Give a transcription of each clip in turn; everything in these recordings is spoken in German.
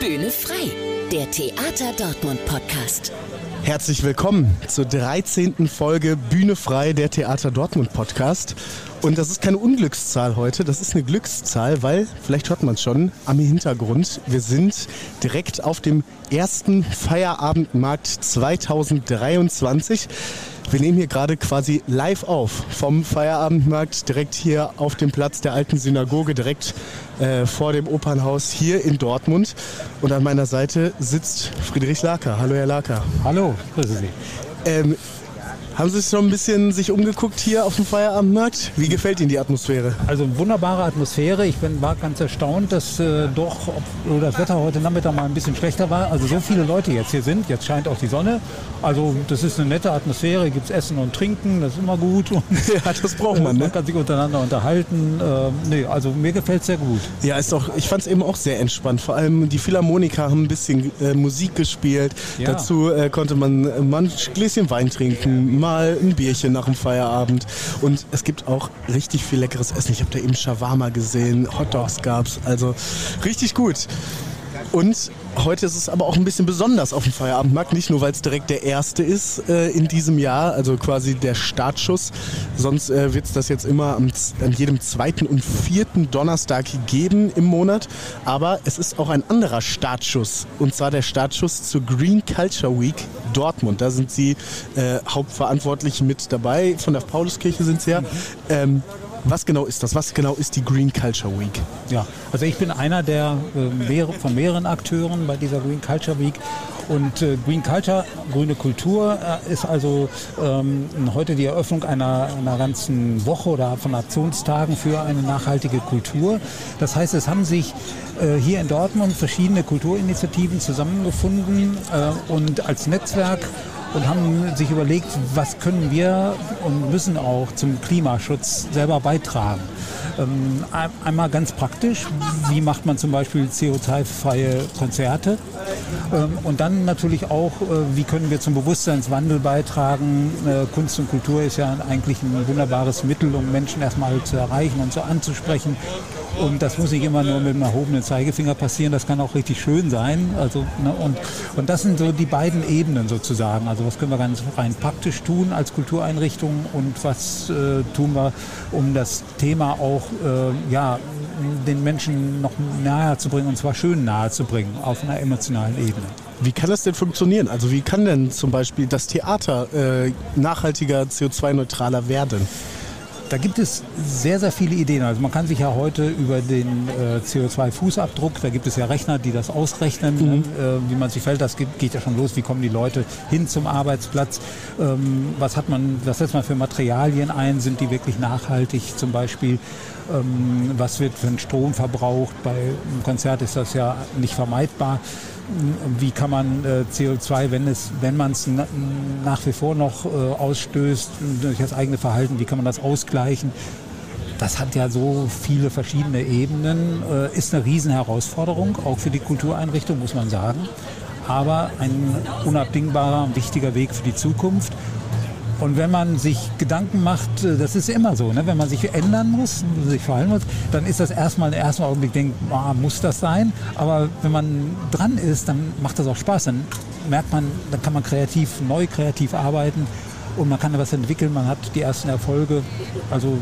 Bühne frei, der Theater Dortmund Podcast. Herzlich willkommen zur 13. Folge Bühne frei, der Theater Dortmund Podcast. Und das ist keine Unglückszahl heute, das ist eine Glückszahl, weil, vielleicht hört man es schon, am Hintergrund, wir sind direkt auf dem ersten Feierabendmarkt 2023. Wir nehmen hier gerade quasi live auf vom Feierabendmarkt direkt hier auf dem Platz der alten Synagoge, direkt äh, vor dem Opernhaus hier in Dortmund. Und an meiner Seite sitzt Friedrich Laker. Hallo, Herr Laker. Hallo, grüße Sie. Ähm, haben Sie schon ein bisschen sich umgeguckt hier auf dem Feierabendmarkt? Wie gefällt Ihnen die Atmosphäre? Also wunderbare Atmosphäre. Ich bin, war ganz erstaunt, dass äh, doch ob, das Wetter heute Nachmittag mal ein bisschen schlechter war. Also so viele Leute jetzt hier sind. Jetzt scheint auch die Sonne. Also das ist eine nette Atmosphäre. Gibt es Essen und Trinken. Das ist immer gut. Und, ja, das braucht man. Ne? Man kann sich untereinander unterhalten. Äh, nee, also mir gefällt es sehr gut. Ja, ist doch. Ich fand es eben auch sehr entspannt. Vor allem die Philharmoniker haben ein bisschen äh, Musik gespielt. Ja. Dazu äh, konnte man äh, mal ein Gläschen Wein trinken mal ein Bierchen nach dem Feierabend. Und es gibt auch richtig viel leckeres Essen. Ich habe da eben Shawarma gesehen, Hotdogs gab's. Also richtig gut. Und heute ist es aber auch ein bisschen besonders auf dem Feierabendmarkt. Nicht nur, weil es direkt der erste ist äh, in diesem Jahr, also quasi der Startschuss. Sonst äh, wird es das jetzt immer am, an jedem zweiten und vierten Donnerstag geben im Monat. Aber es ist auch ein anderer Startschuss. Und zwar der Startschuss zur Green Culture Week Dortmund. Da sind Sie äh, hauptverantwortlich mit dabei. Von der Pauluskirche sind Sie ja. Ähm, was genau ist das? Was genau ist die Green Culture Week? Ja, also ich bin einer der äh, von mehreren Akteuren bei dieser Green Culture Week. Und äh, Green Culture, grüne Kultur, äh, ist also ähm, heute die Eröffnung einer, einer ganzen Woche oder von Aktionstagen für eine nachhaltige Kultur. Das heißt, es haben sich äh, hier in Dortmund verschiedene Kulturinitiativen zusammengefunden äh, und als Netzwerk und haben sich überlegt, was können wir und müssen auch zum Klimaschutz selber beitragen. Ähm, einmal ganz praktisch, wie macht man zum Beispiel CO2-freie Konzerte? Ähm, und dann natürlich auch, äh, wie können wir zum Bewusstseinswandel beitragen? Äh, Kunst und Kultur ist ja eigentlich ein wunderbares Mittel, um Menschen erstmal zu erreichen und so anzusprechen. Und das muss nicht immer nur mit einem erhobenen Zeigefinger passieren, das kann auch richtig schön sein. Also, ne, und, und das sind so die beiden Ebenen sozusagen. Also was können wir ganz rein praktisch tun als Kultureinrichtung und was äh, tun wir, um das Thema auch äh, ja, den Menschen noch nahe zu bringen, und zwar schön nahe zu bringen, auf einer emotionalen Ebene. Wie kann das denn funktionieren? Also wie kann denn zum Beispiel das Theater äh, nachhaltiger, CO2-neutraler werden? Da gibt es sehr, sehr viele Ideen. Also man kann sich ja heute über den äh, CO2-Fußabdruck, da gibt es ja Rechner, die das ausrechnen, mhm. äh, wie man sich fällt. Das geht, geht, ja schon los. Wie kommen die Leute hin zum Arbeitsplatz? Ähm, was hat man, was setzt man für Materialien ein? Sind die wirklich nachhaltig zum Beispiel? Ähm, was wird für ein Strom verbraucht? Bei einem Konzert ist das ja nicht vermeidbar wie kann man äh, CO2, wenn es, wenn man es nach wie vor noch äh, ausstößt durch das eigene Verhalten, wie kann man das ausgleichen? Das hat ja so viele verschiedene Ebenen, äh, ist eine Riesenherausforderung, auch für die Kultureinrichtung, muss man sagen. Aber ein unabdingbarer, wichtiger Weg für die Zukunft. Und wenn man sich Gedanken macht, äh, das ist immer so, ne? wenn man sich ändern muss, sich verhalten muss, dann ist das erstmal im ersten Augenblick, denkt, ah, muss das sein? Aber wenn man dran ist, dann macht das auch Spaß. Dann merkt man, dann kann man kreativ, neu kreativ arbeiten und man kann da was entwickeln, man hat die ersten Erfolge. Also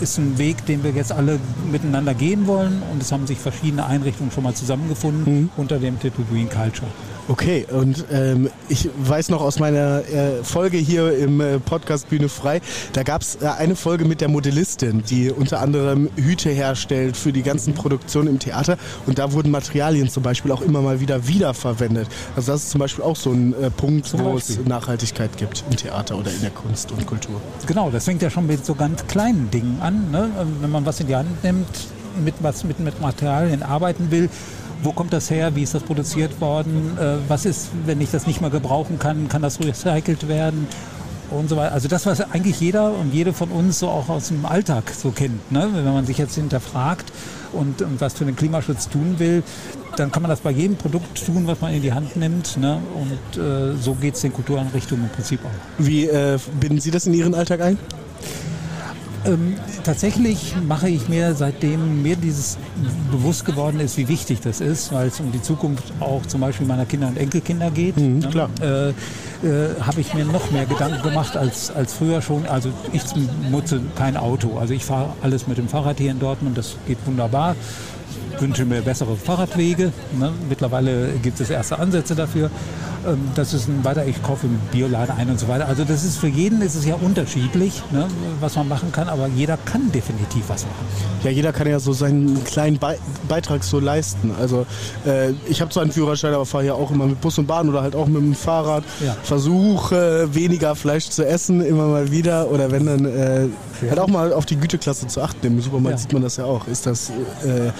ist ein Weg, den wir jetzt alle miteinander gehen wollen und es haben sich verschiedene Einrichtungen schon mal zusammengefunden mhm. unter dem Titel Green Culture. Okay, und ähm, ich weiß noch aus meiner äh, Folge hier im äh, Podcast Bühne Frei, da gab es äh, eine Folge mit der Modellistin, die unter anderem Hüte herstellt für die ganzen Produktionen im Theater und da wurden Materialien zum Beispiel auch immer mal wieder wiederverwendet. Also das ist zum Beispiel auch so ein äh, Punkt, wo es Nachhaltigkeit gibt im Theater oder in der Kunst und Kultur. Genau, das fängt ja schon mit so ganz kleinen Dingen an. Ne? Wenn man was in die Hand nimmt, mit was mit, mit Materialien arbeiten will, wo kommt das her, wie ist das produziert worden, äh, was ist, wenn ich das nicht mehr gebrauchen kann, kann das recycelt werden und so weiter. Also das, was eigentlich jeder und jede von uns so auch aus dem Alltag so kennt. Ne? Wenn man sich jetzt hinterfragt und, und, was für den Klimaschutz tun will, dann kann man das bei jedem Produkt tun, was man in die Hand nimmt. Ne? Und äh, so geht es den Kultureinrichtungen im Prinzip auch. Wie äh, binden Sie das in Ihren Alltag ein? Ähm, tatsächlich mache ich mir, seitdem mir dieses bewusst geworden ist, wie wichtig das ist, weil es um die Zukunft auch zum Beispiel meiner Kinder und Enkelkinder geht, mhm, ne? klar. Äh, äh, habe ich mir noch mehr Gedanken gemacht als, als früher schon. Also ich nutze kein Auto. Also ich fahre alles mit dem Fahrrad hier in Dortmund, das geht wunderbar wünsche mir bessere Fahrradwege. Ne? Mittlerweile gibt es erste Ansätze dafür. Ähm, das ist ein weiter, ich kaufe im Bioladen ein und so weiter. Also das ist für jeden ist es ja unterschiedlich, ne, was man machen kann, aber jeder kann definitiv was machen. Ja, jeder kann ja so seinen kleinen Be Beitrag so leisten. Also äh, ich habe zwar einen Führerschein, aber fahre ja auch immer mit Bus und Bahn oder halt auch mit dem Fahrrad. Ja. Versuche weniger Fleisch zu essen, immer mal wieder. Oder wenn dann äh, halt auch mal auf die Güteklasse zu achten. Im Supermarkt ja. sieht man das ja auch. Ist das äh,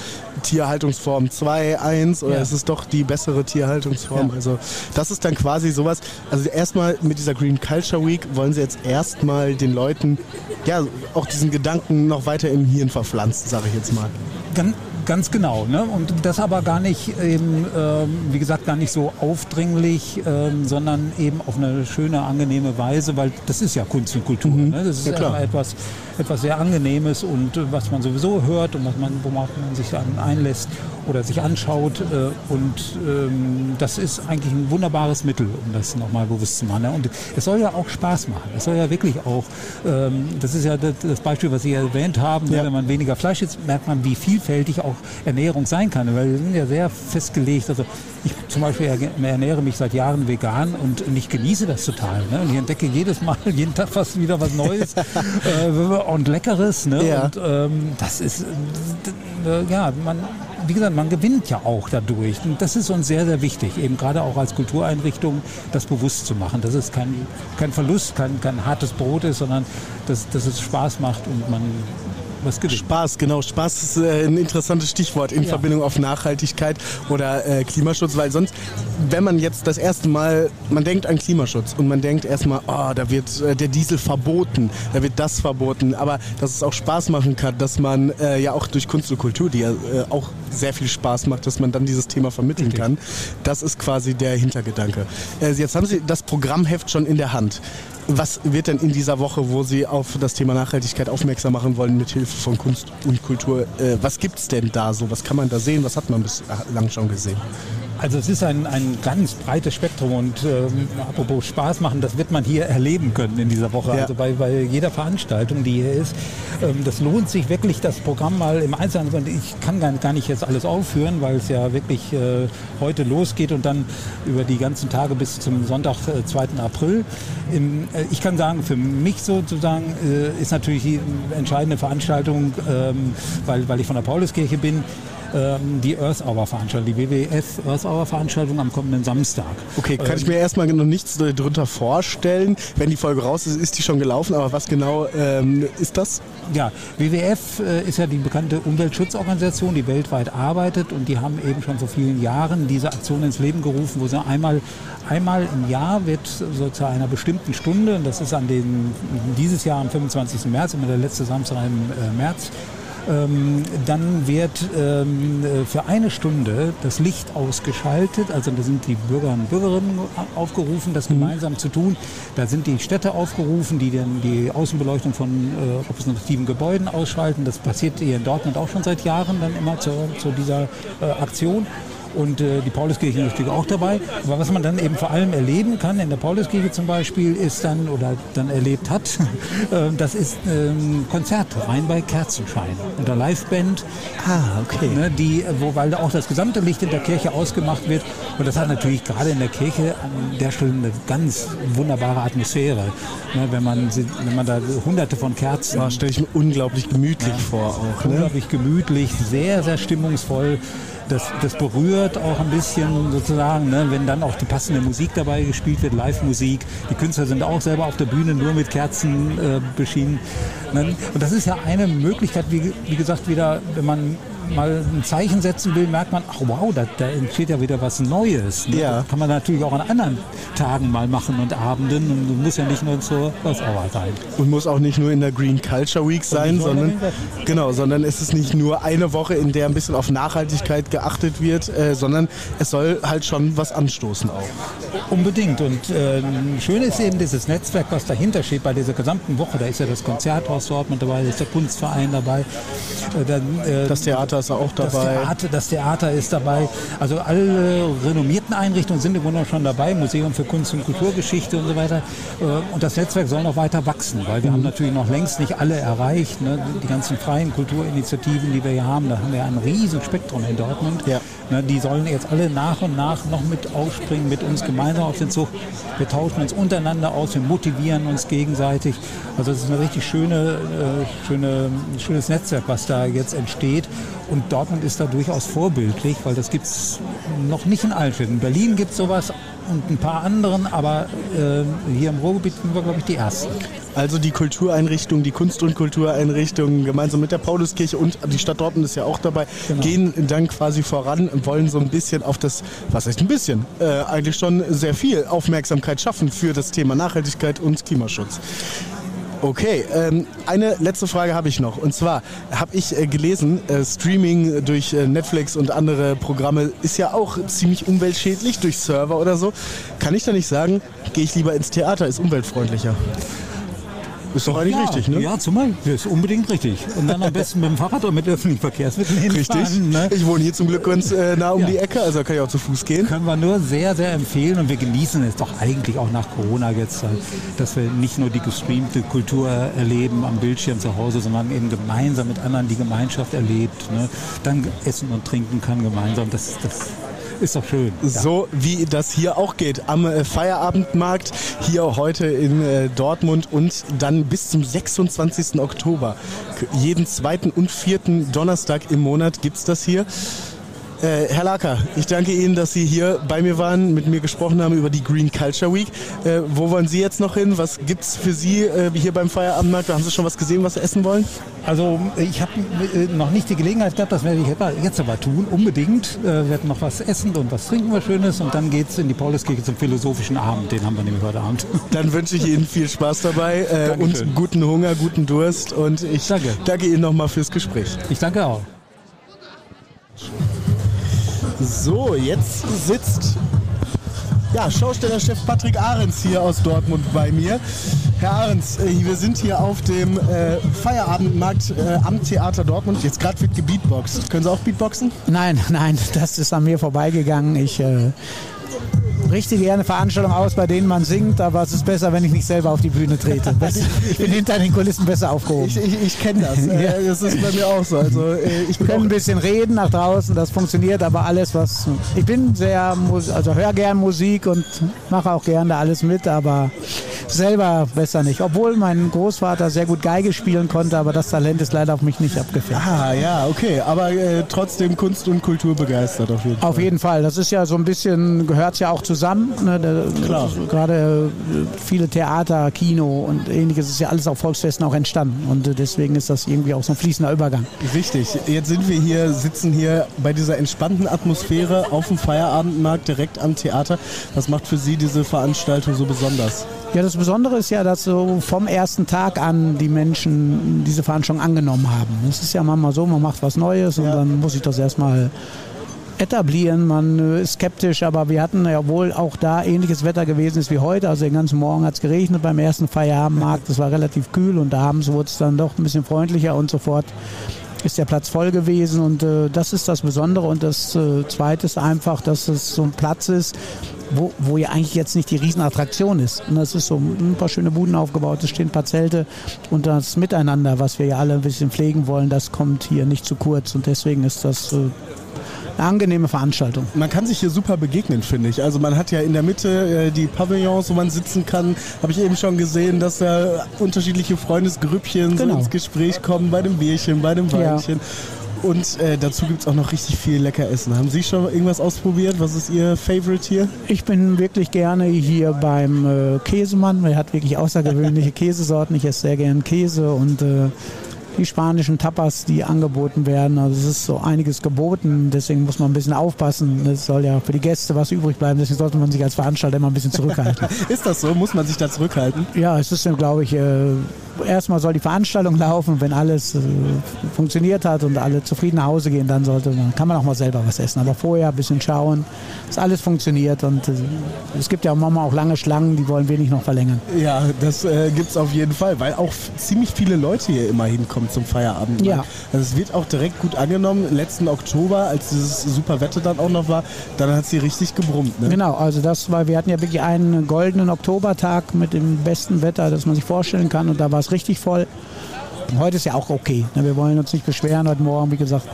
Tierhaltungsform 2, 1 oder ja. ist es doch die bessere Tierhaltungsform? Also das ist dann quasi sowas. Also erstmal mit dieser Green Culture Week wollen sie jetzt erstmal den Leuten ja auch diesen Gedanken noch weiter im Hirn verpflanzen, sage ich jetzt mal. Ganz, ganz genau. Ne? Und das aber gar nicht eben, ähm, wie gesagt, gar nicht so aufdringlich, ähm, sondern eben auf eine schöne, angenehme Weise, weil das ist ja Kunst und Kultur. Mhm. Ne? Das ist ja, etwas, etwas sehr Angenehmes und äh, was man sowieso hört und was man, worauf man sich dann einlässt oder sich anschaut. Äh, und ähm, das ist eigentlich ein wunderbares Mittel, um das nochmal bewusst zu machen. Ne? Und es soll ja auch Spaß machen. Es soll ja wirklich auch, ähm, das ist ja das, das, Beispiel, was Sie erwähnt haben, ne? ja. wenn man weniger Fleisch isst, merkt man, wie vielfältig auch Ernährung sein kann. Weil wir sind ja sehr festgelegt. Also ich zum Beispiel ernähre mich seit Jahren vegan und ich genieße das total. Ne? Und ich entdecke jedes Mal, jeden Tag fast wieder was Neues äh, und Leckeres. Ne? Ja. Und ähm, das ist, äh, ja, man, wie gesagt, man gewinnt ja auch dadurch. Und das ist uns sehr, sehr wichtig, eben gerade auch als Kultureinrichtung, das bewusst zu machen, dass es kein, kein Verlust, kein, kein hartes Brot ist, sondern dass, dass es Spaß macht und man was gewinnt. Spaß, genau. Spaß ist äh, ein interessantes Stichwort in ja. Verbindung auf Nachhaltigkeit oder äh, Klimaschutz, weil sonst, wenn man jetzt das erste Mal, man denkt an Klimaschutz und man denkt erstmal, oh, da wird äh, der Diesel verboten, da wird das verboten, aber dass es auch Spaß machen kann, dass man äh, ja auch durch Kunst und Kultur, die ja äh, auch sehr viel Spaß macht, dass man dann dieses Thema vermitteln Richtig. kann, das ist quasi der Hintergedanke. Äh, jetzt haben Sie das Programmheft schon in der Hand. Was wird denn in dieser Woche, wo Sie auf das Thema Nachhaltigkeit aufmerksam machen wollen, mit Hilfe von Kunst und Kultur, äh, was gibt es denn da so? Was kann man da sehen? Was hat man bislang schon gesehen? Also es ist ein, ein ganz breites Spektrum und ähm, apropos Spaß machen, das wird man hier erleben können in dieser Woche. Ja. Also bei, bei jeder Veranstaltung, die hier ist. Ähm, das lohnt sich wirklich, das Programm mal im Einzelnen. Ich kann gar, gar nicht jetzt alles aufführen, weil es ja wirklich äh, heute losgeht und dann über die ganzen Tage bis zum Sonntag, äh, 2. April. Im, äh, ich kann sagen, für mich sozusagen äh, ist natürlich die entscheidende Veranstaltung, ähm, weil, weil ich von der Pauluskirche bin, ähm, die Earth Hour Veranstaltung, die WWF Earth Hour Veranstaltung am kommenden Samstag. Okay, kann ähm, ich mir erstmal noch nichts darunter vorstellen. Wenn die Folge raus ist, ist die schon gelaufen, aber was genau ähm, ist das? Ja, WWF äh, ist ja die bekannte Umweltschutzorganisation, die weltweit arbeitet und die haben eben schon vor vielen Jahren diese Aktion ins Leben gerufen, wo sie einmal Einmal im Jahr wird so zu einer bestimmten Stunde, und das ist an den, dieses Jahr am 25. März, immer der letzte Samstag im äh, März, ähm, dann wird ähm, für eine Stunde das Licht ausgeschaltet. Also da sind die Bürger und Bürgerinnen aufgerufen, das mhm. gemeinsam zu tun. Da sind die Städte aufgerufen, die dann die Außenbeleuchtung von äh, repräsentativen Gebäuden ausschalten. Das passiert hier in Dortmund auch schon seit Jahren dann immer zu, zu dieser äh, Aktion und äh, die Pauluskirche natürlich auch dabei. Aber was man dann eben vor allem erleben kann, in der Pauluskirche zum Beispiel, ist dann, oder dann erlebt hat, äh, das ist ähm, Konzerte rein bei Kerzenschein. Und der Liveband, ah, okay. Ne, die, wo, weil auch das gesamte Licht in der Kirche ausgemacht wird. Und das hat natürlich gerade in der Kirche an der Stelle eine ganz wunderbare Atmosphäre. Ne, wenn, man, wenn man da hunderte von Kerzen. Ja, stelle ich mir unglaublich gemütlich ja, vor auch. Ne? Unglaublich gemütlich, sehr, sehr stimmungsvoll das, das berührt auch ein bisschen sozusagen, ne, wenn dann auch die passende Musik dabei gespielt wird, Live-Musik. Die Künstler sind auch selber auf der Bühne nur mit Kerzen äh, beschienen. Ne? Und das ist ja eine Möglichkeit, wie, wie gesagt, wieder, wenn man mal ein Zeichen setzen will, merkt man, ach wow, da, da entsteht ja wieder was Neues. Ne? Ja. Das kann man natürlich auch an anderen Tagen mal machen und Abenden und muss ja nicht nur zur Hour sein. Und muss auch nicht nur in der Green Culture Week sein, sondern genau, sondern es ist nicht nur eine Woche, in der ein bisschen auf Nachhaltigkeit geachtet wird, äh, sondern es soll halt schon was anstoßen auch. Unbedingt. Und äh, schön ist eben dieses Netzwerk, was dahinter steht bei dieser gesamten Woche. Da ist ja das Konzerthaus Dortmund dabei, da ist der Kunstverein dabei. Äh, dann, äh, das Theater ist auch dabei. Das Theater, das Theater ist dabei. Also alle renommierten Einrichtungen sind im Grunde schon dabei. Museum für Kunst und Kulturgeschichte und so weiter. Äh, und das Netzwerk soll noch weiter wachsen, weil wir mhm. haben natürlich noch längst nicht alle erreicht. Ne? Die ganzen freien Kulturinitiativen, die wir hier haben, da haben wir ein riesen Spektrum in Dortmund. Ja. Ne? Die sollen jetzt alle nach und nach noch mit aufspringen, mit uns gemeinsam auf den Zug. Wir tauschen uns untereinander aus, wir motivieren uns gegenseitig. Also es ist ein richtig schöne, äh, schöne, schönes Netzwerk, was da jetzt entsteht. Und Dortmund ist da durchaus vorbildlich, weil das gibt es noch nicht in allen Städten. In Berlin gibt es sowas und ein paar anderen, aber äh, hier im Ruhrgebiet sind wir, glaube ich, die Ersten. Also die Kultureinrichtungen, die Kunst- und Kultureinrichtungen gemeinsam mit der Pauluskirche und die Stadt Dortmund ist ja auch dabei, genau. gehen dann quasi voran und wollen so ein bisschen auf das, was heißt ein bisschen, äh, eigentlich schon sehr viel Aufmerksamkeit schaffen für das Thema Nachhaltigkeit und Klimaschutz. Okay, ähm, eine letzte Frage habe ich noch. Und zwar habe ich äh, gelesen, äh, Streaming durch äh, Netflix und andere Programme ist ja auch ziemlich umweltschädlich durch Server oder so. Kann ich da nicht sagen, gehe ich lieber ins Theater, ist umweltfreundlicher? Ist doch eigentlich ja, richtig, ne? Ja, zum Beispiel. Ist unbedingt richtig. Und dann am besten mit dem Fahrrad oder mit öffentlichen Verkehrsmitteln hinfahren. Richtig. Ne? Ich wohne hier zum Glück ganz äh, nah um ja. die Ecke, also kann ich auch zu Fuß gehen. Können wir nur sehr, sehr empfehlen und wir genießen es doch eigentlich auch nach Corona jetzt, dass wir nicht nur die gestreamte Kultur erleben am Bildschirm zu Hause, sondern eben gemeinsam mit anderen die Gemeinschaft erlebt. Ne? Dann essen und trinken kann gemeinsam. Das, das ist doch schön. So wie das hier auch geht. Am äh, Feierabendmarkt hier heute in äh, Dortmund und dann bis zum 26. Oktober. Jeden zweiten und vierten Donnerstag im Monat gibt es das hier. Äh, Herr Laker, ich danke Ihnen, dass Sie hier bei mir waren, mit mir gesprochen haben über die Green Culture Week. Äh, wo wollen Sie jetzt noch hin? Was gibt es für Sie äh, hier beim Feierabendmarkt? Haben Sie schon was gesehen, was Sie essen wollen? Also ich habe äh, noch nicht die Gelegenheit gehabt, das werde ich jetzt aber tun, unbedingt. Wir äh, werden noch was essen und was trinken was Schönes und dann geht es in die Pauluskirche zum philosophischen Abend. Den haben wir nämlich heute Abend. Dann wünsche ich Ihnen viel Spaß dabei äh, und guten Hunger, guten Durst und ich danke, danke Ihnen nochmal fürs Gespräch. Ich danke auch. So, jetzt sitzt ja, Schaustellerchef Patrick Ahrens hier aus Dortmund bei mir. Herr Ahrens, äh, wir sind hier auf dem äh, Feierabendmarkt äh, am Theater Dortmund. Jetzt gerade wird gebeatboxt. Können Sie auch Beatboxen? Nein, nein, das ist an mir vorbeigegangen. Ich äh, richte gerne Veranstaltungen aus, bei denen man singt, aber es ist besser, wenn ich nicht selber auf die Bühne trete. ich bin hinter den Kulissen besser aufgehoben. Ich, ich, ich kenne das. Äh, ja. Das ist bei mir auch so. Also, äh, ich kann ein bisschen reden nach draußen, das funktioniert, aber alles, was. Ich bin sehr, also höre gern Musik und mache auch gerne alles mit, aber selber besser nicht. Obwohl mein Großvater sehr gut Geige spielen konnte, aber das Talent ist leider auf mich nicht abgefärbt. Ah, ja, okay. Aber äh, trotzdem Kunst und Kultur begeistert auf jeden Fall. Auf jeden Fall. Das ist ja so ein bisschen, gehört ja auch zusammen. Ne? Klar. Gerade äh, viele Theater, Kino und ähnliches ist ja alles auf Volksfesten auch entstanden. Und äh, deswegen ist das irgendwie auch so ein fließender Übergang. Richtig. Jetzt sind wir hier, sitzen hier bei dieser entspannten Atmosphäre auf dem Feierabendmarkt direkt am Theater. Was macht für Sie diese Veranstaltung so besonders? Ja, das Besondere ist ja, dass so vom ersten Tag an die Menschen diese Veranstaltung angenommen haben. Es ist ja manchmal so, man macht was Neues und ja. dann muss ich das erstmal etablieren. Man äh, ist skeptisch, aber wir hatten ja wohl auch da ähnliches Wetter gewesen ist wie heute. Also den ganzen Morgen hat es geregnet beim ersten Feierabendmarkt. Es war relativ kühl und abends wurde es dann doch ein bisschen freundlicher und sofort ist der Platz voll gewesen und äh, das ist das Besondere und das äh, Zweite ist einfach, dass es so ein Platz ist, wo, wo ja eigentlich jetzt nicht die Riesenattraktion ist. Und es ist so ein paar schöne Buden aufgebaut, es stehen ein paar Zelte und das Miteinander, was wir ja alle ein bisschen pflegen wollen, das kommt hier nicht zu kurz und deswegen ist das äh, eine angenehme Veranstaltung. Man kann sich hier super begegnen, finde ich. Also man hat ja in der Mitte äh, die Pavillons, wo man sitzen kann. Habe ich eben schon gesehen, dass da unterschiedliche Freundesgrüppchen genau. so ins Gespräch kommen bei dem Bierchen, bei dem Weinchen. Ja. Und äh, dazu gibt es auch noch richtig viel lecker Essen. Haben Sie schon irgendwas ausprobiert? Was ist Ihr Favorite hier? Ich bin wirklich gerne hier beim äh, Käsemann. Er hat wirklich außergewöhnliche Käsesorten. Ich esse sehr gerne Käse und äh, die spanischen Tapas, die angeboten werden. Also es ist so einiges geboten, deswegen muss man ein bisschen aufpassen. Es soll ja für die Gäste was übrig bleiben, deswegen sollte man sich als Veranstalter immer ein bisschen zurückhalten. ist das so? Muss man sich da zurückhalten? Ja, es ist, glaube ich, äh, erstmal soll die Veranstaltung laufen. Wenn alles äh, funktioniert hat und alle zufrieden nach Hause gehen, dann sollte man, kann man auch mal selber was essen. Aber vorher ein bisschen schauen, dass alles funktioniert. Und äh, es gibt ja manchmal auch lange Schlangen, die wollen wir nicht noch verlängern. Ja, das äh, gibt es auf jeden Fall, weil auch ziemlich viele Leute hier immer hinkommen zum Feierabend. Ja. Also es wird auch direkt gut angenommen. Letzten Oktober, als dieses super Wetter dann auch noch war, dann hat sie richtig gebrummt. Ne? Genau, also das war, wir hatten ja wirklich einen goldenen Oktobertag mit dem besten Wetter, das man sich vorstellen kann. Und da war es richtig voll. Heute ist ja auch okay. Ne? Wir wollen uns nicht beschweren. Heute Morgen, wie gesagt,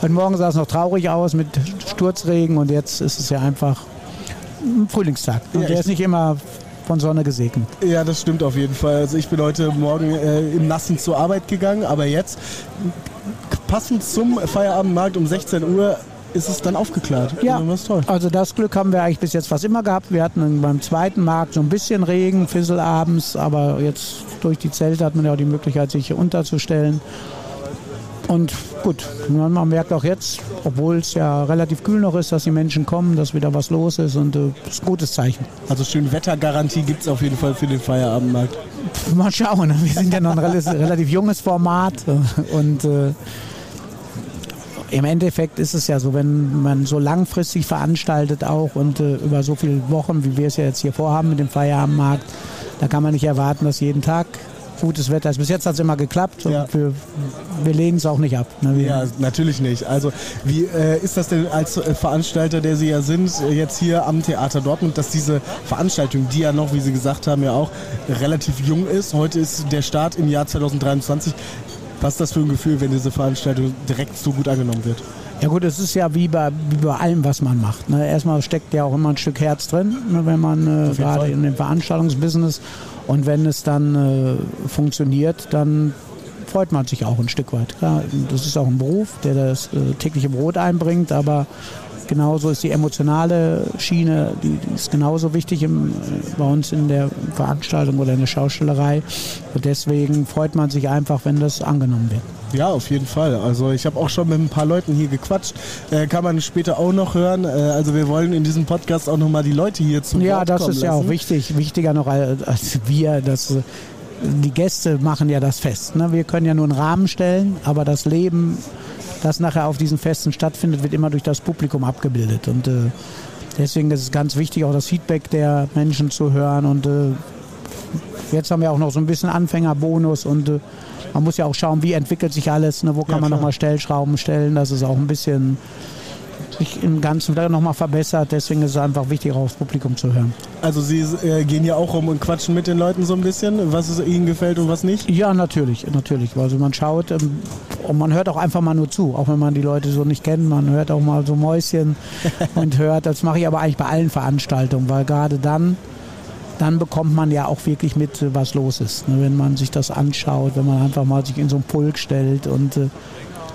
heute Morgen sah es noch traurig aus mit Sturzregen und jetzt ist es ja einfach ein Frühlingstag. Und ja, der ist nicht immer von Sonne gesegnet. Ja, das stimmt auf jeden Fall. Also ich bin heute Morgen äh, im Nassen zur Arbeit gegangen, aber jetzt passend zum Feierabendmarkt um 16 Uhr ist es dann aufgeklärt. Ja, das toll. also das Glück haben wir eigentlich bis jetzt fast immer gehabt. Wir hatten beim zweiten Markt so ein bisschen Regen, Fissel abends, aber jetzt durch die Zelte hat man ja auch die Möglichkeit, sich hier unterzustellen. Und gut, man merkt auch jetzt, obwohl es ja relativ kühl noch ist, dass die Menschen kommen, dass wieder was los ist und äh, das ist ein gutes Zeichen. Also schön Wettergarantie gibt es auf jeden Fall für den Feierabendmarkt. Mal schauen, wir sind ja noch ein relativ junges Format und äh, im Endeffekt ist es ja so, wenn man so langfristig veranstaltet auch und äh, über so viele Wochen, wie wir es ja jetzt hier vorhaben mit dem Feierabendmarkt, da kann man nicht erwarten, dass jeden Tag gutes Wetter ist. Bis jetzt hat es immer geklappt und ja. wir, wir lehnen es auch nicht ab. Ne? Ja, natürlich nicht. Also wie äh, ist das denn als äh, Veranstalter, der Sie ja sind, äh, jetzt hier am Theater Dortmund, dass diese Veranstaltung, die ja noch, wie Sie gesagt haben, ja auch relativ jung ist, heute ist der Start im Jahr 2023, was ist das für ein Gefühl, wenn diese Veranstaltung direkt so gut angenommen wird? Ja gut, es ist ja wie bei, wie bei allem, was man macht. Ne? Erstmal steckt ja auch immer ein Stück Herz drin, ne? wenn man äh, gerade in dem Veranstaltungsbusiness und wenn es dann äh, funktioniert, dann freut man sich auch ein Stück weit. Klar, das ist auch ein Beruf, der das äh, tägliche Brot einbringt, aber Genauso ist die emotionale Schiene, die, ist genauso wichtig im, bei uns in der Veranstaltung oder in der Schaustellerei. Und deswegen freut man sich einfach, wenn das angenommen wird. Ja, auf jeden Fall. Also ich habe auch schon mit ein paar Leuten hier gequatscht. Äh, kann man später auch noch hören. Äh, also wir wollen in diesem Podcast auch nochmal die Leute hier zu Ja, das ist lassen. ja auch wichtig. Wichtiger noch als wir, dass die Gäste machen ja das fest. Ne? Wir können ja nur einen Rahmen stellen, aber das Leben das nachher auf diesen Festen stattfindet, wird immer durch das Publikum abgebildet. Und äh, deswegen ist es ganz wichtig, auch das Feedback der Menschen zu hören. Und äh, jetzt haben wir auch noch so ein bisschen Anfängerbonus und äh, man muss ja auch schauen, wie entwickelt sich alles, ne? wo kann ja, man nochmal Stellschrauben stellen, dass es auch ein bisschen sich im Ganzen nochmal verbessert. Deswegen ist es einfach wichtig, auch aufs Publikum zu hören. Also Sie äh, gehen ja auch rum und quatschen mit den Leuten so ein bisschen, was es Ihnen gefällt und was nicht? Ja, natürlich, natürlich. Also man schaut ähm, und man hört auch einfach mal nur zu, auch wenn man die Leute so nicht kennt. Man hört auch mal so Mäuschen und hört. Das mache ich aber eigentlich bei allen Veranstaltungen, weil gerade dann dann bekommt man ja auch wirklich mit, was los ist. Ne? Wenn man sich das anschaut, wenn man einfach mal sich in so einen Pulk stellt und äh,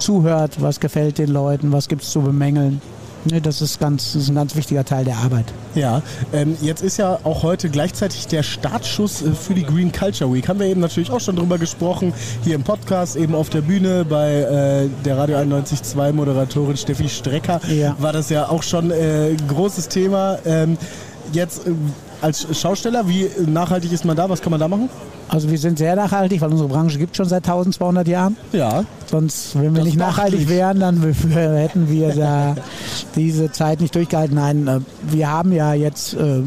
zuhört, was gefällt den Leuten, was gibt es zu bemängeln. Ne, das, ist ganz, das ist ein ganz wichtiger Teil der Arbeit. Ja, ähm, jetzt ist ja auch heute gleichzeitig der Startschuss äh, für die Green Culture Week. Haben wir eben natürlich auch schon drüber gesprochen, hier im Podcast, eben auf der Bühne bei äh, der Radio 91.2 Moderatorin Steffi Strecker ja. war das ja auch schon äh, großes Thema. Ähm, jetzt äh, als Schausteller, wie nachhaltig ist man da? Was kann man da machen? Also wir sind sehr nachhaltig, weil unsere Branche gibt schon seit 1200 Jahren. Ja. Sonst, wenn wir das nicht nachhaltig wären, dann hätten wir da diese Zeit nicht durchgehalten. Nein, äh, wir haben ja jetzt äh,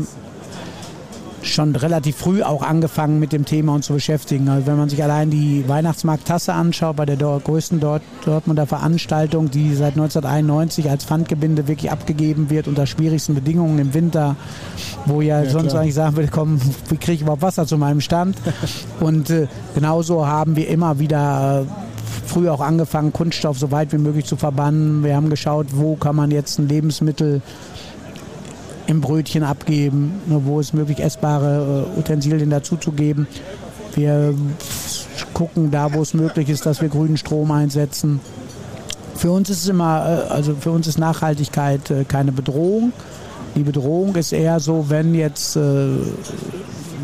schon relativ früh auch angefangen mit dem Thema uns zu beschäftigen. Also wenn man sich allein die Weihnachtsmarkttasse anschaut, bei der größten Dort Dortmunder Veranstaltung, die seit 1991 als Pfandgebinde wirklich abgegeben wird unter schwierigsten Bedingungen im Winter, wo ja, ja sonst klar. eigentlich sagen würde, komm, wie kriege ich überhaupt Wasser zu meinem Stand? Und äh, genauso haben wir immer wieder äh, früh auch angefangen, Kunststoff so weit wie möglich zu verbannen. Wir haben geschaut, wo kann man jetzt ein Lebensmittel im Brötchen abgeben, wo es möglich essbare äh, Utensilien dazuzugeben. Wir gucken da, wo es möglich ist, dass wir grünen Strom einsetzen. Für uns ist immer, äh, also für uns ist Nachhaltigkeit äh, keine Bedrohung. Die Bedrohung ist eher so, wenn jetzt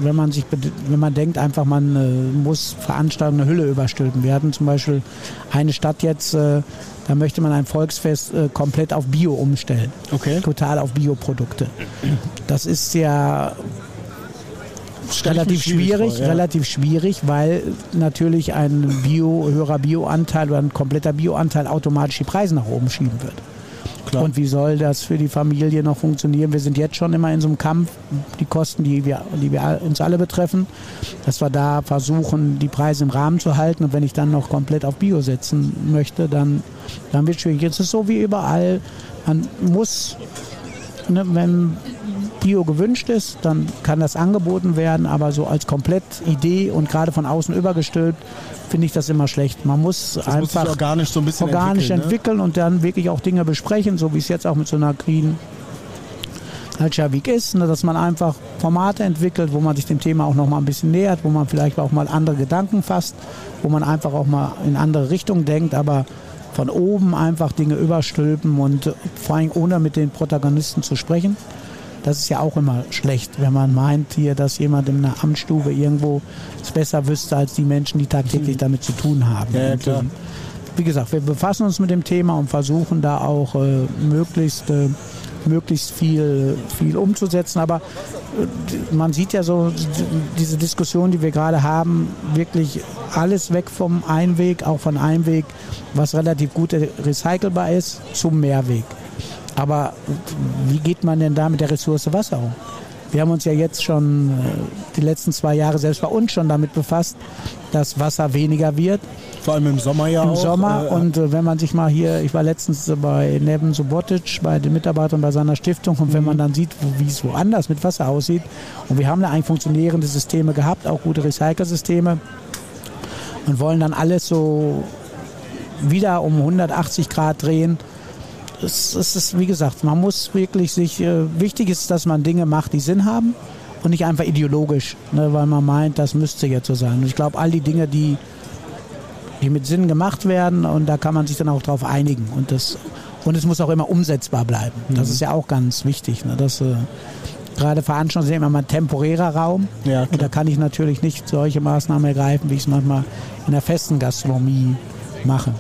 wenn man sich, wenn man denkt, einfach man äh, muss Veranstaltungen eine Hülle überstülpen. Wir hatten zum Beispiel eine Stadt jetzt, äh, da möchte man ein Volksfest äh, komplett auf Bio umstellen. Okay. Total auf Bioprodukte. Das ist ja relativ schwierig, vor, ja. relativ schwierig, weil natürlich ein Bio, höherer Bioanteil oder ein kompletter Bioanteil automatisch die Preise nach oben schieben wird. Klar. Und wie soll das für die Familie noch funktionieren? Wir sind jetzt schon immer in so einem Kampf, die Kosten, die wir, die wir uns alle betreffen, dass wir da versuchen, die Preise im Rahmen zu halten. Und wenn ich dann noch komplett auf Bio setzen möchte, dann, dann wird es schwierig. Jetzt ist es so wie überall. Man muss, ne, wenn Bio gewünscht ist, dann kann das angeboten werden, aber so als komplett Idee und gerade von außen übergestülpt, finde ich das immer schlecht. Man muss das einfach muss organisch, so ein bisschen organisch entwickeln, ne? entwickeln und dann wirklich auch Dinge besprechen, so wie es jetzt auch mit so einer Green Week ist, ne, dass man einfach Formate entwickelt, wo man sich dem Thema auch noch mal ein bisschen nähert, wo man vielleicht auch mal andere Gedanken fasst, wo man einfach auch mal in andere Richtungen denkt, aber von oben einfach Dinge überstülpen und vor allem ohne mit den Protagonisten zu sprechen. Das ist ja auch immer schlecht, wenn man meint hier, dass jemand in einer Amtsstube irgendwo es besser wüsste als die Menschen, die tagtäglich damit zu tun haben. Ja, klar. Ähm, wie gesagt, wir befassen uns mit dem Thema und versuchen da auch äh, möglichst, äh, möglichst viel, viel umzusetzen. Aber äh, man sieht ja so diese Diskussion, die wir gerade haben, wirklich alles weg vom Einweg, auch von Einweg, was relativ gut recycelbar ist, zum Mehrweg. Aber wie geht man denn da mit der Ressource Wasser um? Wir haben uns ja jetzt schon äh, die letzten zwei Jahre selbst bei uns schon damit befasst, dass Wasser weniger wird. Vor allem im Sommer ja Im auch. Sommer. Äh, und äh, wenn man sich mal hier, ich war letztens bei Neven Subotic, bei den Mitarbeitern bei seiner Stiftung, und wenn man mhm. dann sieht, wie es woanders mit Wasser aussieht, und wir haben da eigentlich funktionierende Systeme gehabt, auch gute Recycelsysteme, und wollen dann alles so wieder um 180 Grad drehen es, es ist, wie gesagt, man muss wirklich sich, äh, wichtig ist, dass man Dinge macht, die Sinn haben und nicht einfach ideologisch, ne, weil man meint, das müsste jetzt so sein. Und ich glaube, all die Dinge, die, die mit Sinn gemacht werden, und da kann man sich dann auch darauf einigen. Und, das, und es muss auch immer umsetzbar bleiben. Das mhm. ist ja auch ganz wichtig. Ne, dass, äh, gerade Veranstaltungen sind immer mal ein temporärer Raum. Ja, und da kann ich natürlich nicht solche Maßnahmen ergreifen, wie ich es manchmal in der festen Gastronomie mache.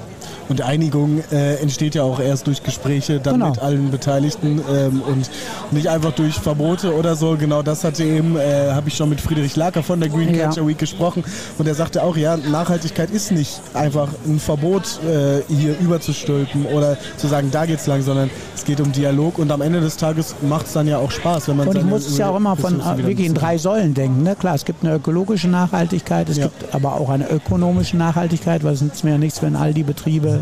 Und Einigung äh, entsteht ja auch erst durch Gespräche dann genau. mit allen Beteiligten ähm, und nicht einfach durch Verbote oder so. Genau das hatte eben, äh, habe ich schon mit Friedrich Laker von der Green ja. Culture Week gesprochen und er sagte auch, ja, Nachhaltigkeit ist nicht einfach ein Verbot äh, hier überzustülpen oder zu sagen, da geht's lang, sondern es geht um Dialog und am Ende des Tages macht es dann ja auch Spaß, wenn man Und ich muss es ja auch immer von wirklich in drei Säulen denken. Ne? Klar, es gibt eine ökologische Nachhaltigkeit, es ja. gibt aber auch eine ökonomische Nachhaltigkeit, weil es nützt mir ja nichts, wenn all die Betriebe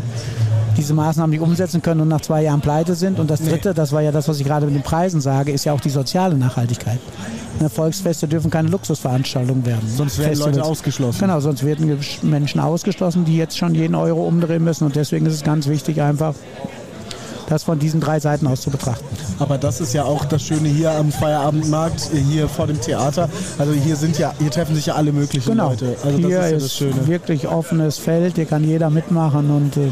diese Maßnahmen nicht umsetzen können und nach zwei Jahren pleite sind. Und das Dritte, das war ja das, was ich gerade mit den Preisen sage, ist ja auch die soziale Nachhaltigkeit. Ne, Volksfeste dürfen keine Luxusveranstaltungen werden. Sonst werden Festivals. Leute ausgeschlossen. Genau, sonst werden Menschen ausgeschlossen, die jetzt schon jeden Euro umdrehen müssen. Und deswegen ist es ganz wichtig, einfach das von diesen drei Seiten aus zu betrachten. Aber das ist ja auch das Schöne hier am Feierabendmarkt, hier vor dem Theater. Also hier sind ja, hier treffen sich ja alle möglichen genau. Leute. Also hier das ist, ja das Schöne. ist wirklich offenes Feld, hier kann jeder mitmachen und äh,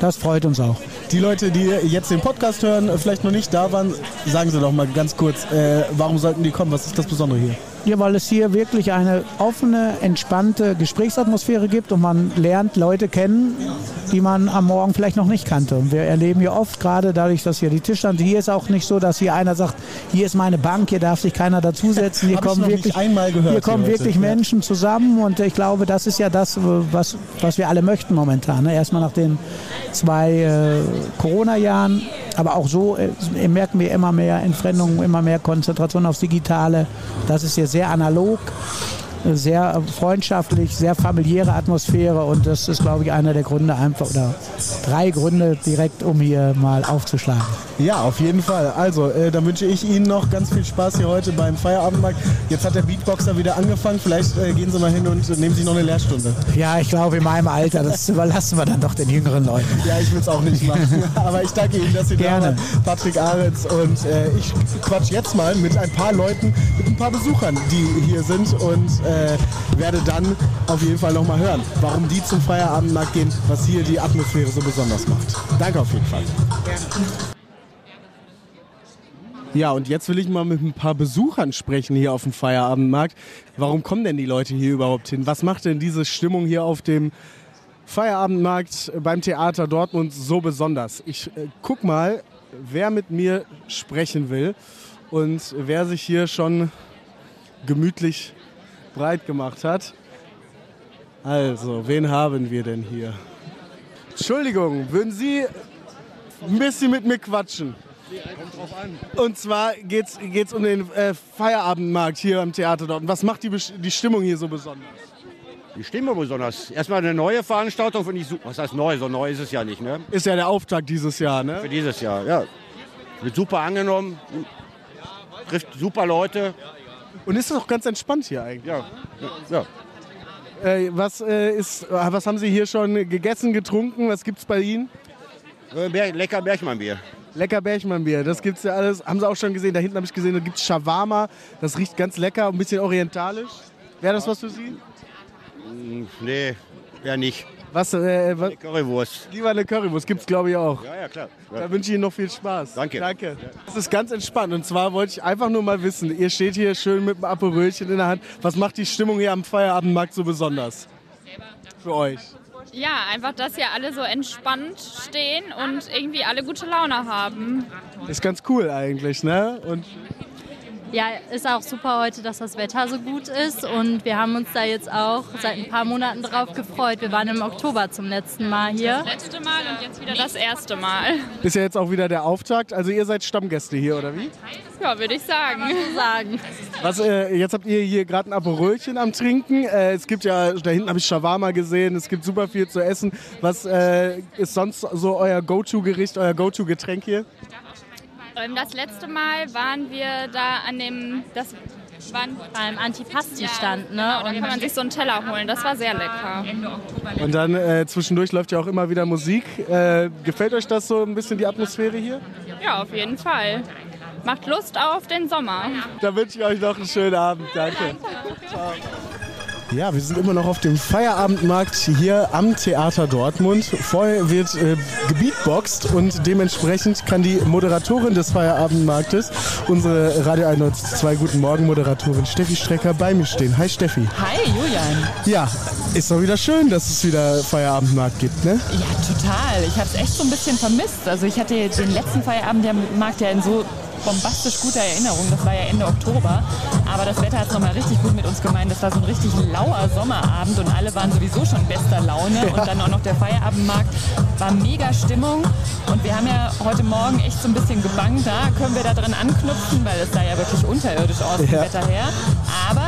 das freut uns auch. Die Leute, die jetzt den Podcast hören, vielleicht noch nicht da waren, sagen Sie doch mal ganz kurz, äh, warum sollten die kommen? Was ist das Besondere hier? Ja, weil es hier wirklich eine offene, entspannte Gesprächsatmosphäre gibt und man lernt Leute kennen, die man am Morgen vielleicht noch nicht kannte. Und wir erleben hier oft, gerade dadurch, dass hier die Tischstand, hier ist auch nicht so, dass hier einer sagt, hier ist meine Bank, hier darf sich keiner dazusetzen. Hier kommen wirklich, gehört, hier kommen wirklich. Menschen zusammen und ich glaube, das ist ja das, was, was wir alle möchten momentan. Ne? Erstmal nach den zwei äh, Corona-Jahren, aber auch so äh, merken wir immer mehr Entfremdung, immer mehr Konzentration aufs Digitale. Das ist hier sehr analog sehr freundschaftlich, sehr familiäre Atmosphäre und das ist, glaube ich, einer der Gründe einfach oder drei Gründe direkt, um hier mal aufzuschlagen. Ja, auf jeden Fall. Also, äh, dann wünsche ich Ihnen noch ganz viel Spaß hier heute beim Feierabendmarkt. Jetzt hat der Beatboxer wieder angefangen. Vielleicht äh, gehen Sie mal hin und nehmen sich noch eine Lehrstunde. Ja, ich glaube, in meinem Alter, das überlassen wir dann doch den jüngeren Leuten. Ja, ich will es auch nicht machen. Aber ich danke Ihnen, dass Sie Gerne. da waren. Patrick Aretz und äh, ich quatsch jetzt mal mit ein paar Leuten, mit ein paar Besuchern, die hier sind und äh, werde dann auf jeden Fall nochmal hören, warum die zum Feierabendmarkt gehen, was hier die Atmosphäre so besonders macht. Danke auf jeden Fall. Ja, und jetzt will ich mal mit ein paar Besuchern sprechen hier auf dem Feierabendmarkt. Warum kommen denn die Leute hier überhaupt hin? Was macht denn diese Stimmung hier auf dem Feierabendmarkt beim Theater Dortmund so besonders? Ich äh, guck mal, wer mit mir sprechen will und wer sich hier schon gemütlich breit gemacht hat. Also, wen haben wir denn hier? Entschuldigung, würden Sie ein bisschen mit mir quatschen? Kommt drauf an. Und zwar geht es um den äh, Feierabendmarkt hier am Theater dort. Was macht die, die Stimmung hier so besonders? Die Stimmung besonders. Erstmal eine neue Veranstaltung finde ich super. Was heißt neu? So neu ist es ja nicht, ne? Ist ja der Auftakt dieses Jahr, ne? Für dieses Jahr, ja. Wird super angenommen, trifft super Leute. Und ist doch ganz entspannt hier eigentlich. Ja, ja. Äh, was, äh, ist, was haben Sie hier schon gegessen, getrunken? Was gibt es bei Ihnen? Äh, lecker Bergmannbier. Lecker Bergmannbier, das gibt's ja alles. Haben Sie auch schon gesehen? Da hinten habe ich gesehen, da gibt es Shawarma. Das riecht ganz lecker, ein bisschen orientalisch. Wäre das was für Sie? Mm, nee, eher nicht. Was, äh, was? Eine Currywurst. Lieber eine Currywurst, gibt es glaube ich auch. Ja, ja, klar. Ja. Da wünsche ich Ihnen noch viel Spaß. Danke. Danke. Das ist ganz entspannt. Und zwar wollte ich einfach nur mal wissen, ihr steht hier schön mit dem Aperölchen in der Hand. Was macht die Stimmung hier am Feierabendmarkt so besonders? Für euch? Ja, einfach, dass hier alle so entspannt stehen und irgendwie alle gute Laune haben. Ist ganz cool eigentlich, ne? Und ja, ist auch super heute, dass das Wetter so gut ist und wir haben uns da jetzt auch seit ein paar Monaten drauf gefreut. Wir waren im Oktober zum letzten Mal hier. Das letzte Mal und jetzt wieder das erste Mal. Ist ja jetzt auch wieder der Auftakt. Also ihr seid Stammgäste hier, oder wie? Ja, würde ich sagen. Sagen. Was, äh, jetzt habt ihr hier gerade ein Aperölchen am Trinken. Äh, es gibt ja, da hinten habe ich Shawarma gesehen, es gibt super viel zu essen. Was äh, ist sonst so euer Go-To-Gericht, euer Go-To-Getränk hier? Ähm, das letzte Mal waren wir da an dem, das waren beim Antipasti-Stand, ne? Genau, da kann man sich so einen Teller holen. Das war sehr lecker. Und dann äh, zwischendurch läuft ja auch immer wieder Musik. Äh, gefällt euch das so ein bisschen die Atmosphäre hier? Ja, auf jeden Fall. Macht Lust auf den Sommer. Da wünsche ich euch noch einen schönen Abend. Danke. Ciao. Ja, wir sind immer noch auf dem Feierabendmarkt hier am Theater Dortmund. Vorher wird äh, gebeatboxt und dementsprechend kann die Moderatorin des Feierabendmarktes, unsere Radio 102 Guten Morgen Moderatorin Steffi Strecker bei mir stehen. Hi Steffi. Hi Julian. Ja, ist doch wieder schön, dass es wieder Feierabendmarkt gibt, ne? Ja, total. Ich habe es echt so ein bisschen vermisst. Also ich hatte den letzten Feierabendmarkt ja in so bombastisch guter Erinnerung. Das war ja Ende Oktober. Aber das Wetter hat es nochmal richtig gut mit uns gemeint. Das war so ein richtig lauer Sommerabend und alle waren sowieso schon bester Laune. Und dann auch noch der Feierabendmarkt war mega Stimmung. Und wir haben ja heute Morgen echt so ein bisschen gebangt, da können wir da dran anknüpfen, weil es sah ja wirklich unterirdisch aus ja. Wetter her. Aber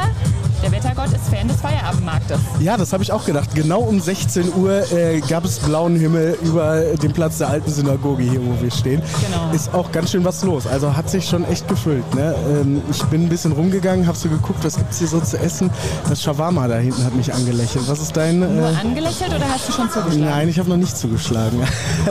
der Wettergott ist Fan des Feierabendmarktes. Ja, das habe ich auch gedacht. Genau um 16 Uhr äh, gab es blauen Himmel über dem Platz der alten Synagoge hier, wo wir stehen. Genau. Ist auch ganz schön was los. Also hat sich schon echt gefüllt. Ne? Ähm, ich bin ein bisschen rumgegangen, habe so geguckt, was gibt es hier so zu essen. Das Shawarma da hinten hat mich angelächelt. Was ist dein... Äh Nur angelächelt oder hast du schon zugeschlagen? Nein, ich habe noch nicht zugeschlagen.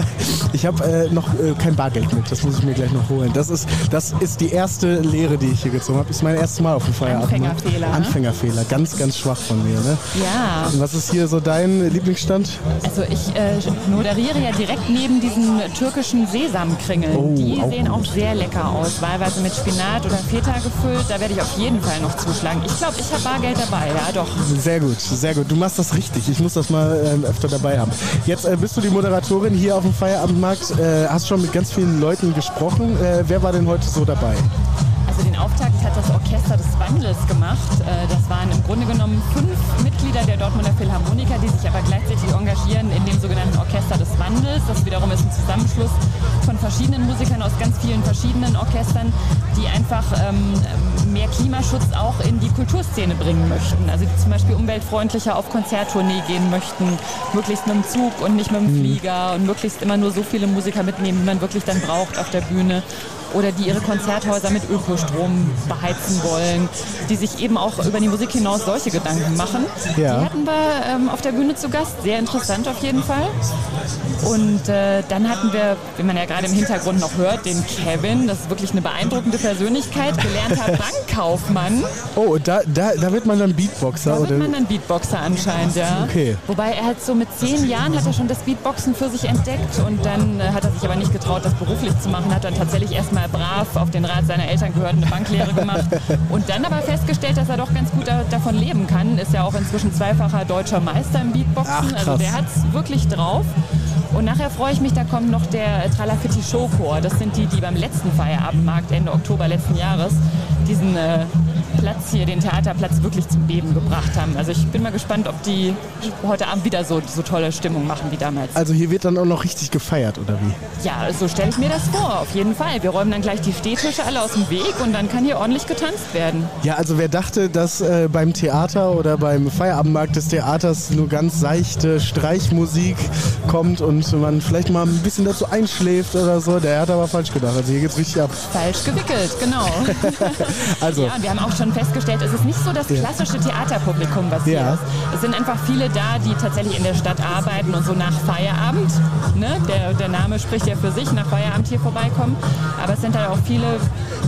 ich habe äh, noch äh, kein Bargeld mit. Das muss ich mir gleich noch holen. Das ist, das ist die erste Lehre, die ich hier gezogen habe. Ist mein erstes Mal auf dem Feierabend. Anfängerfehler. Ne? Anfängerfehler. Fehler. Ganz, ganz schwach von mir. Ne? Ja. Und was ist hier so dein Lieblingsstand? Also ich äh, moderiere ja direkt neben diesen türkischen Sesamkringeln. Oh, Die auch sehen gut. auch sehr lecker aus. Wahlweise mit Spinat oder Feta gefüllt. Da werde ich auf jeden Fall noch zuschlagen. Ich glaube, ich habe Bargeld dabei. Ja, doch. Sehr gut, sehr gut. Du machst das richtig. Ich muss das mal äh, öfter dabei haben. Jetzt äh, bist du die Moderatorin hier auf dem Feierabendmarkt. Äh, hast schon mit ganz vielen Leuten gesprochen. Äh, wer war denn heute so dabei? Also den Auftakt hat das Orchester des Wandels gemacht. Äh, das waren im Grunde genommen fünf Mitglieder der Dortmunder Philharmoniker, die sich aber gleichzeitig engagieren in dem sogenannten Orchester des Wandels. Das wiederum ist ein Zusammenschluss von verschiedenen Musikern aus ganz vielen verschiedenen Orchestern, die einfach ähm, mehr Klimaschutz auch in die Kulturszene bringen möchten. Also die zum Beispiel umweltfreundlicher auf Konzerttournee gehen möchten, möglichst mit dem Zug und nicht mit dem mhm. Flieger und möglichst immer nur so viele Musiker mitnehmen, wie man wirklich dann braucht auf der Bühne oder die ihre Konzerthäuser mit Ökostrom beheizen wollen, die sich eben auch über die Musik hinaus solche Gedanken machen. Ja. Die hatten wir ähm, auf der Bühne zu Gast, sehr interessant auf jeden Fall. Und äh, dann hatten wir, wie man ja gerade im Hintergrund noch hört, den Kevin, das ist wirklich eine beeindruckende Persönlichkeit, gelernter Bankkaufmann. Oh, da, da, da wird man dann Beatboxer? Da wird man dann Beatboxer anscheinend, ja. Okay. Wobei er hat so mit zehn Jahren hat er schon das Beatboxen für sich entdeckt und dann äh, hat er sich aber nicht getraut, das beruflich zu machen, hat dann tatsächlich erstmal mal brav auf den Rat seiner Eltern gehört eine Banklehre gemacht. Und dann aber festgestellt, dass er doch ganz gut da, davon leben kann. Ist ja auch inzwischen zweifacher deutscher Meister im Beatboxen. Ach, also der hat es wirklich drauf. Und nachher freue ich mich, da kommt noch der Tralafitti Showchor. Das sind die, die beim letzten Feierabendmarkt Ende Oktober letzten Jahres diesen äh, Platz hier, den Theaterplatz, wirklich zum Beben gebracht haben. Also ich bin mal gespannt, ob die heute Abend wieder so, so tolle Stimmung machen wie damals. Also hier wird dann auch noch richtig gefeiert, oder wie? Ja, so stelle ich mir das vor, auf jeden Fall. Wir räumen dann gleich die Stehtische alle aus dem Weg und dann kann hier ordentlich getanzt werden. Ja, also wer dachte, dass äh, beim Theater oder beim Feierabendmarkt des Theaters nur ganz seichte Streichmusik kommt und man vielleicht mal ein bisschen dazu einschläft oder so, der hat aber falsch gedacht. Also hier geht's richtig ab. Falsch gewickelt, genau. Also, Ja, wir haben auch schon festgestellt, es ist nicht so das klassische Theaterpublikum, was hier Ja. ist. Es sind einfach viele da, die tatsächlich in der Stadt arbeiten und so nach Feierabend, ne, der, der Name spricht ja für sich, nach Feierabend hier vorbeikommen. Aber es sind halt auch viele,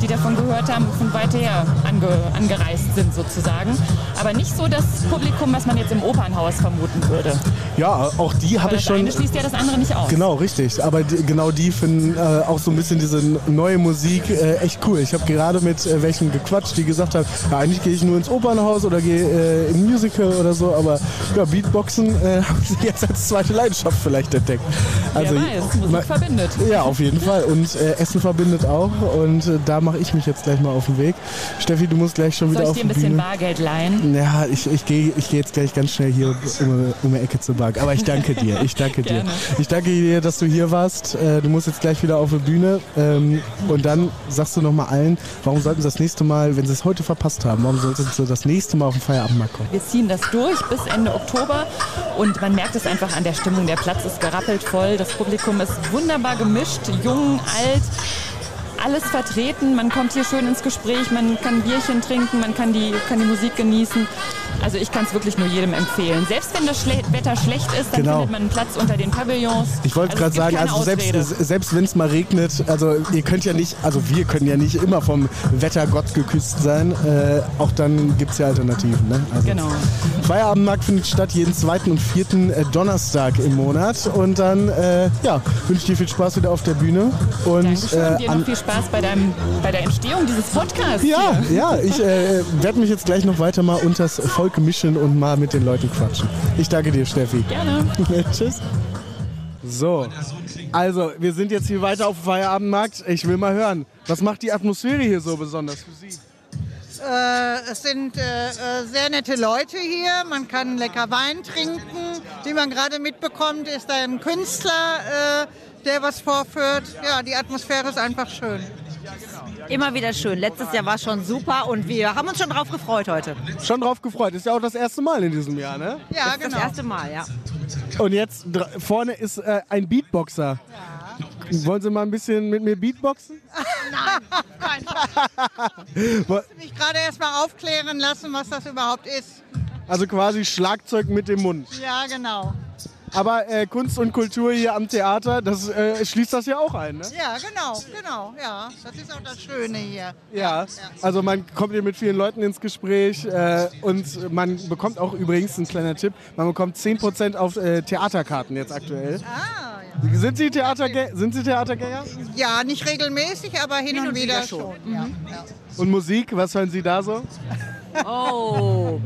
die davon gehört haben, von weit her ange, angereist sind sozusagen. Aber nicht so das Publikum, was man jetzt im Opernhaus vermuten würde. ja, auch die habe ich das schon. eine schließt ja das andere nicht aus. Genau, richtig. Aber die, genau die finden äh, auch so ein bisschen diese neue Musik äh, echt cool. Ich habe gerade mit äh, welchen gequatscht, die gesagt haben, ja, eigentlich gehe ich nur ins Opernhaus oder gehe äh, ein Musical oder so, aber ja, Beatboxen äh, haben sie jetzt als zweite Leidenschaft vielleicht entdeckt. Also, Wer weiß, Musik ma- verbindet. ja, auf jeden Fall. Und äh, Essen verbindet auch. Und äh, da mache ich mich jetzt gleich mal auf den Weg. Steffi, du musst gleich schon Soll wieder ich auf dir die ein bisschen Bühne. Bargeld leihen? Ja, ich, ich gehe ich geh jetzt gleich ganz schnell hier um, um die Ecke zur Bank. Aber ich danke dir. Ich danke dir. Ich danke dir, dass du hier warst. Äh, Du musst jetzt gleich wieder auf die Bühne. Ähm, Und dann sagst du nochmal allen, warum sollten sie das nächste Mal, wenn sie es heute verpasst haben, warum sollten sie das nächste Mal auf den Feierabendmarkt kommen? Wir ziehen das durch bis Ende Oktober und man merkt es einfach an der Stimmung. Der Platz ist gerappelt voll, das Publikum ist wunderbar gemischt, jung, alt, alles vertreten. Man kommt hier schön ins Gespräch, man kann Bierchen trinken, man kann die, kann die Musik genießen. Also ich kann es wirklich nur jedem empfehlen. Selbst wenn das Schle Wetter schlecht ist, dann Genau. findet man einen Platz unter den Pavillons. Ich wollte Also gerade sagen, also selbst, selbst wenn es mal regnet, also ihr könnt ja nicht, also wir können ja nicht immer vom Wettergott geküsst sein. Äh, auch dann gibt es ja Alternativen. Ne? Also Genau. Feierabendmarkt findet statt jeden zweiten und vierten äh, Donnerstag im Monat. Und dann äh, ja, wünsche ich dir viel Spaß wieder auf der Bühne. Und Dankeschön. äh, Dir noch viel Spaß bei, deinem, bei der Entstehung dieses Podcasts. ja, hier. ja, ich äh, werde mich jetzt gleich noch weiter mal unters Volk mischen und mal mit den Leuten quatschen. Ich danke dir, Steffi. Gerne. Tschüss. So, also wir sind jetzt hier weiter auf dem Feierabendmarkt. Ich will mal hören, was macht die Atmosphäre hier so besonders für Sie? Äh, es sind äh, äh, sehr nette Leute hier. Man kann lecker Wein trinken. Wie man gerade mitbekommt, ist da ein Künstler, äh, der was vorführt. Ja, die Atmosphäre ist einfach schön. Immer wieder schön. Letztes Jahr war schon super und wir haben uns schon drauf gefreut heute. Schon drauf gefreut. Ist ja auch das erste Mal in diesem Jahr, ne? Ja, Das ist genau. das erste Mal, ja. Und jetzt vorne ist äh, ein Beatboxer. Wollen Sie mal ein bisschen mit mir Beatboxen? Nein, Wo- mich gerade erst mal aufklären lassen, was das überhaupt ist. Also quasi Schlagzeug mit dem Mund. Ja, genau. Aber äh, Kunst und Kultur hier am Theater, das äh, schließt das ja auch ein, ne? Ja, genau, genau. Ja, das ist auch das Schöne hier. Ja, also man kommt hier mit vielen Leuten ins Gespräch äh, und man bekommt auch übrigens, ein kleiner Tipp, man bekommt 10% auf äh, Theaterkarten jetzt aktuell. Ah, Sind Sie, Theatergä sind Sie Theatergänger? ja, nicht regelmäßig, aber hin, und, wieder, schon. Ja, ja. Und Musik, was hören Sie da so? Oh,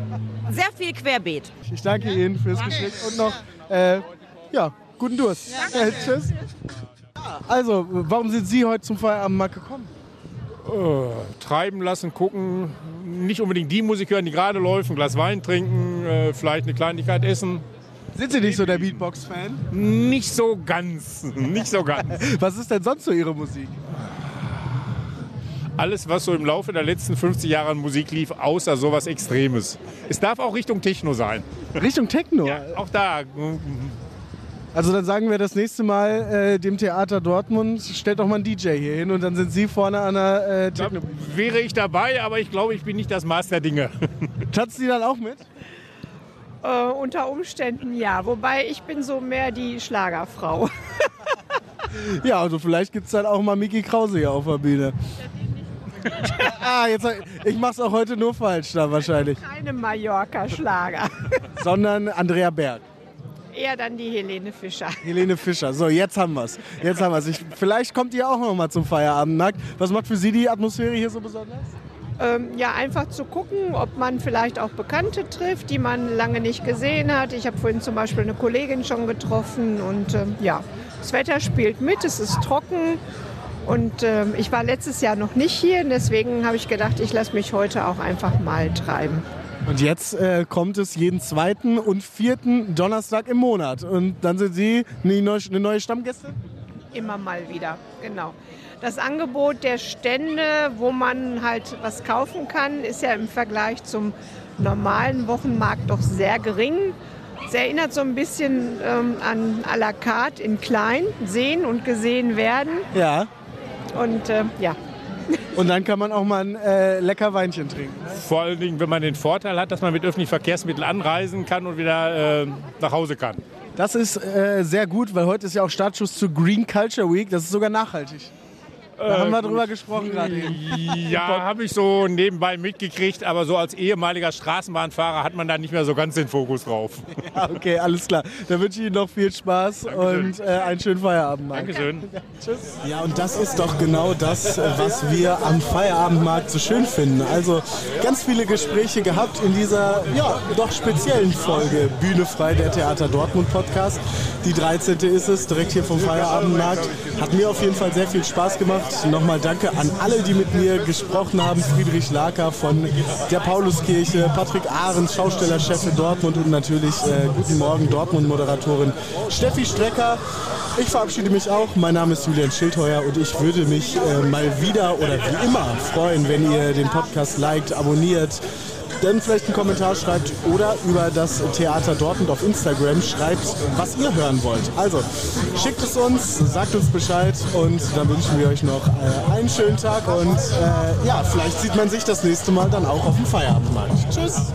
sehr viel Querbeet. Ich danke Ihnen fürs Gespräch und noch, äh, ja, guten Durst. Äh, tschüss. Ja, Also, warum sind Sie heute zum Feierabendmarkt gekommen? Äh, treiben lassen, gucken, nicht unbedingt die Musik hören, die gerade läuft, ein Glas Wein trinken, äh, vielleicht eine Kleinigkeit essen. Sind Sie nicht so der Beatbox-Fan? Nicht so ganz, nicht so ganz. Was ist denn sonst so Ihre Musik? Alles, was so im Laufe der letzten 50 Jahre an Musik lief, außer sowas Extremes. Es darf auch Richtung Techno sein. Richtung Techno? Ja, auch da. Also dann sagen wir das nächste Mal äh, dem Theater Dortmund, stellt doch mal einen DJ hier hin und dann sind Sie vorne an der äh, Da Techno. wäre ich dabei, aber ich glaube, ich bin nicht das Maß der Dinge. Tanzen Sie dann auch mit? Äh, unter Umständen ja, wobei ich bin so mehr die Schlagerfrau. Ja, also vielleicht gibt es dann auch mal Miki Krause hier auf der Bühne. ah, jetzt, ich mach's auch heute nur falsch da wahrscheinlich. Keine Mallorca-Schlager. Sondern Andrea Berg. eher dann die Helene Fischer. Helene Fischer. So, jetzt haben wir es. Jetzt haben wir es. Vielleicht kommt ihr auch noch mal zum Feierabendmarkt. Was macht für Sie die Atmosphäre hier so besonders? Ähm, ja, einfach zu gucken, ob man vielleicht auch Bekannte trifft, die man lange nicht gesehen hat. Ich habe vorhin zum Beispiel eine Kollegin schon getroffen und ähm, ja, das Wetter spielt mit, es ist trocken und ähm, ich war letztes Jahr noch nicht hier, deswegen habe ich gedacht, ich lasse mich heute auch einfach mal treiben. Und jetzt äh, kommt es jeden zweiten und vierten Donnerstag im Monat. Und dann sind Sie eine neue, eine neue Stammgäste? Immer mal wieder, genau. Das Angebot der Stände, wo man halt was kaufen kann, ist ja im Vergleich zum normalen Wochenmarkt doch sehr gering. Es erinnert so ein bisschen ähm, an à la carte in klein, sehen und gesehen werden. Ja. Und äh, ja, Und dann kann man auch mal ein äh, lecker Weinchen trinken. Vor allen Dingen, wenn man den Vorteil hat, dass man mit öffentlichen Verkehrsmitteln anreisen kann und wieder äh, nach Hause kann. Das ist äh, sehr gut, weil heute ist ja auch Startschuss zur Green Culture Week. Das ist sogar nachhaltig. Da Äh, haben wir gut. drüber gesprochen gerade. eben. Ja, habe ich so nebenbei mitgekriegt, aber so als ehemaliger Straßenbahnfahrer hat man da nicht mehr so ganz den Fokus drauf. Ja, okay, alles klar. Dann wünsche ich Ihnen noch viel Spaß und äh, einen schönen Feierabend. Marc. Dankeschön. Tschüss. Ja, und das ist doch genau das, äh, was wir am Feierabendmarkt so schön finden. Also ganz viele Gespräche gehabt in dieser, ja, doch speziellen Folge Bühne frei, der Theater Dortmund Podcast. Die 13. ist es, direkt hier vom Feierabendmarkt. Hat mir auf jeden Fall sehr viel Spaß gemacht. Nochmal danke an alle, die mit mir gesprochen haben. Friedrich Laker von der Pauluskirche, Patrick Ahrens, Schaustellerchef in Dortmund und natürlich äh, Guten Morgen Dortmund-Moderatorin Steffi Strecker. Ich verabschiede mich auch. Mein Name ist Julian Schildheuer und ich würde mich äh, mal wieder oder wie immer freuen, wenn ihr den Podcast liked, abonniert, dann vielleicht einen Kommentar schreibt oder über das Theater Dortmund auf Instagram schreibt, was ihr hören wollt. Also schickt es uns, sagt uns Bescheid und dann wünschen wir euch noch äh, einen schönen Tag und äh, ja, vielleicht sieht man sich das nächste Mal dann auch auf dem Feierabendmarkt. Tschüss!